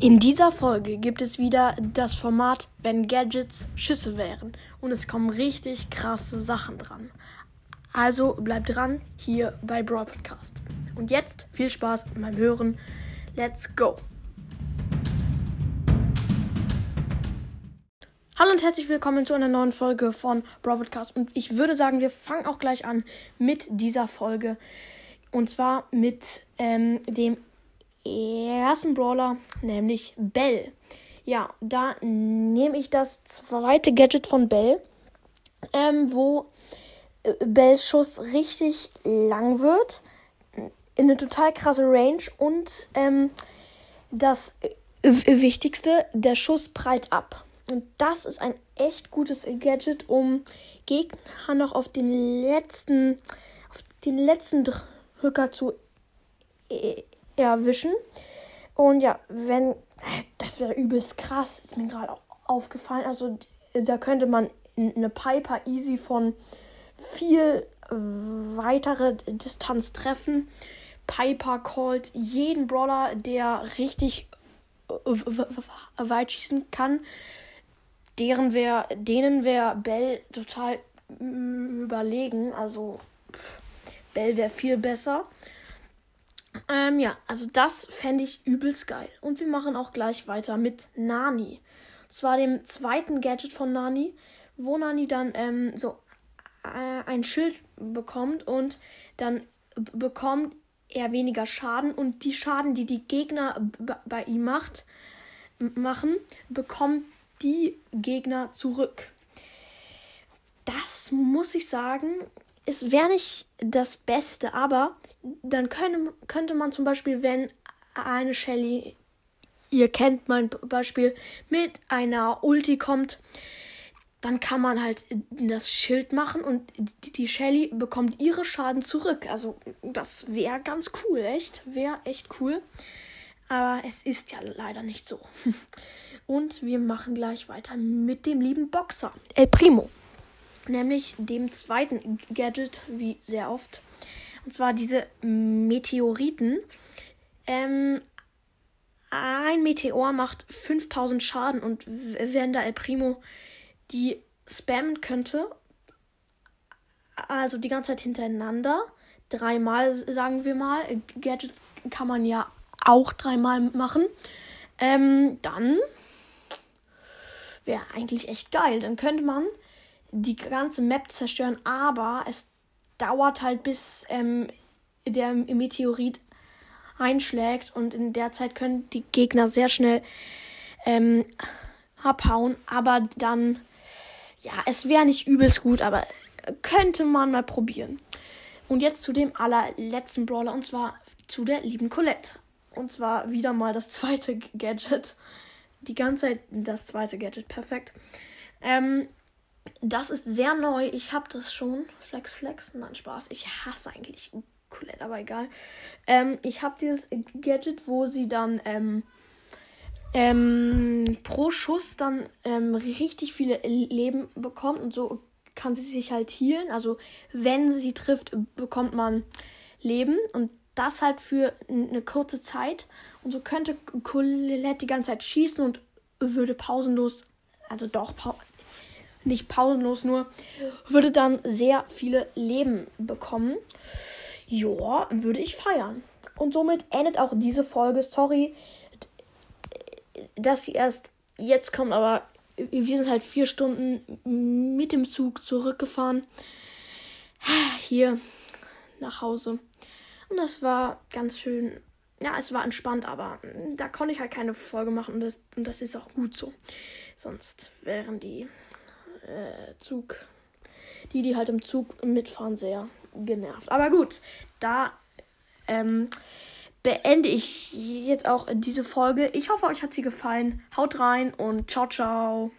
In dieser Folge gibt es wieder das Format, wenn Gadgets Schüsse wären. Und es kommen richtig krasse Sachen dran. Also bleibt dran hier bei Brawl Podcast. Und jetzt viel Spaß beim Hören. Let's go! Hallo und herzlich willkommen zu einer neuen Folge von Brawl Podcast. Und ich würde sagen, wir fangen auch gleich an mit dieser Folge. Und zwar mit ähm, dem ersten Brawler, nämlich Bell. Ja, da nehme ich das zweite Gadget von Bell, ähm, wo äh, Bells Schuss richtig lang wird, in eine total krasse Range und ähm, das äh, Wichtigste, der Schuss prallt ab. Und das ist ein echt gutes Gadget, um Gegner noch auf den letzten, auf den letzten Drücker zu äh, erwischen. Und ja, wenn, das wäre übelst krass, ist mir gerade aufgefallen. Also da könnte man eine Piper easy von viel weitere Distanz treffen. Piper callt jeden Brawler, der richtig weit schießen kann. Deren wär, denen wäre Bell total überlegen. Also Bell wäre viel besser. Ähm, ja, also das fände ich übelst geil. Und wir machen auch gleich weiter mit Nani. Und zwar dem zweiten Gadget von Nani, wo Nani dann ähm, so äh, ein Schild bekommt und dann bekommt er weniger Schaden und die Schaden, die die Gegner bei ihm macht, machen, bekommt die Gegner zurück. Das muss ich sagen, es wäre nicht das Beste, aber dann könnte, könnte man zum Beispiel, wenn eine Shelly, ihr kennt mein Beispiel, mit einer Ulti kommt, dann kann man halt das Schild machen und die Shelly bekommt ihre Schaden zurück. Also das wäre ganz cool, echt. Wäre echt cool. Aber es ist ja leider nicht so. Und wir machen gleich weiter mit dem lieben Boxer, El Primo nämlich dem zweiten Gadget, wie sehr oft. Und zwar diese Meteoriten. Ähm, ein Meteor macht 5000 Schaden und wenn da El Primo die spammen könnte, also die ganze Zeit hintereinander, dreimal sagen wir mal, Gadgets kann man ja auch dreimal machen, ähm, dann wäre eigentlich echt geil. Dann könnte man die ganze Map zerstören, aber es dauert halt bis ähm, der Meteorit einschlägt und in der Zeit können die Gegner sehr schnell ähm, abhauen, aber dann, ja, es wäre nicht übelst gut, aber könnte man mal probieren. Und jetzt zu dem allerletzten Brawler und zwar zu der lieben Colette. Und zwar wieder mal das zweite Gadget. Die ganze Zeit das zweite Gadget, perfekt. Ähm, das ist sehr neu. Ich habe das schon. Flex, Flex. Nein, Spaß. Ich hasse eigentlich Colette, aber egal. Ähm, ich habe dieses Gadget, wo sie dann ähm, ähm, pro Schuss dann ähm, richtig viele Leben bekommt und so kann sie sich halt healen. Also wenn sie trifft, bekommt man Leben und das halt für eine kurze Zeit. Und so könnte Colette die ganze Zeit schießen und würde pausenlos, also doch nicht pausenlos nur, würde dann sehr viele Leben bekommen. Ja, würde ich feiern. Und somit endet auch diese Folge. Sorry, dass sie erst jetzt kommt, aber wir sind halt vier Stunden mit dem Zug zurückgefahren. Hier nach Hause. Und das war ganz schön. Ja, es war entspannt, aber da konnte ich halt keine Folge machen und das, und das ist auch gut so. Sonst wären die äh, Zug, die, die halt im Zug mitfahren, sehr genervt. Aber gut, da ähm, beende ich jetzt auch diese Folge. Ich hoffe, euch hat sie gefallen. Haut rein und ciao, ciao.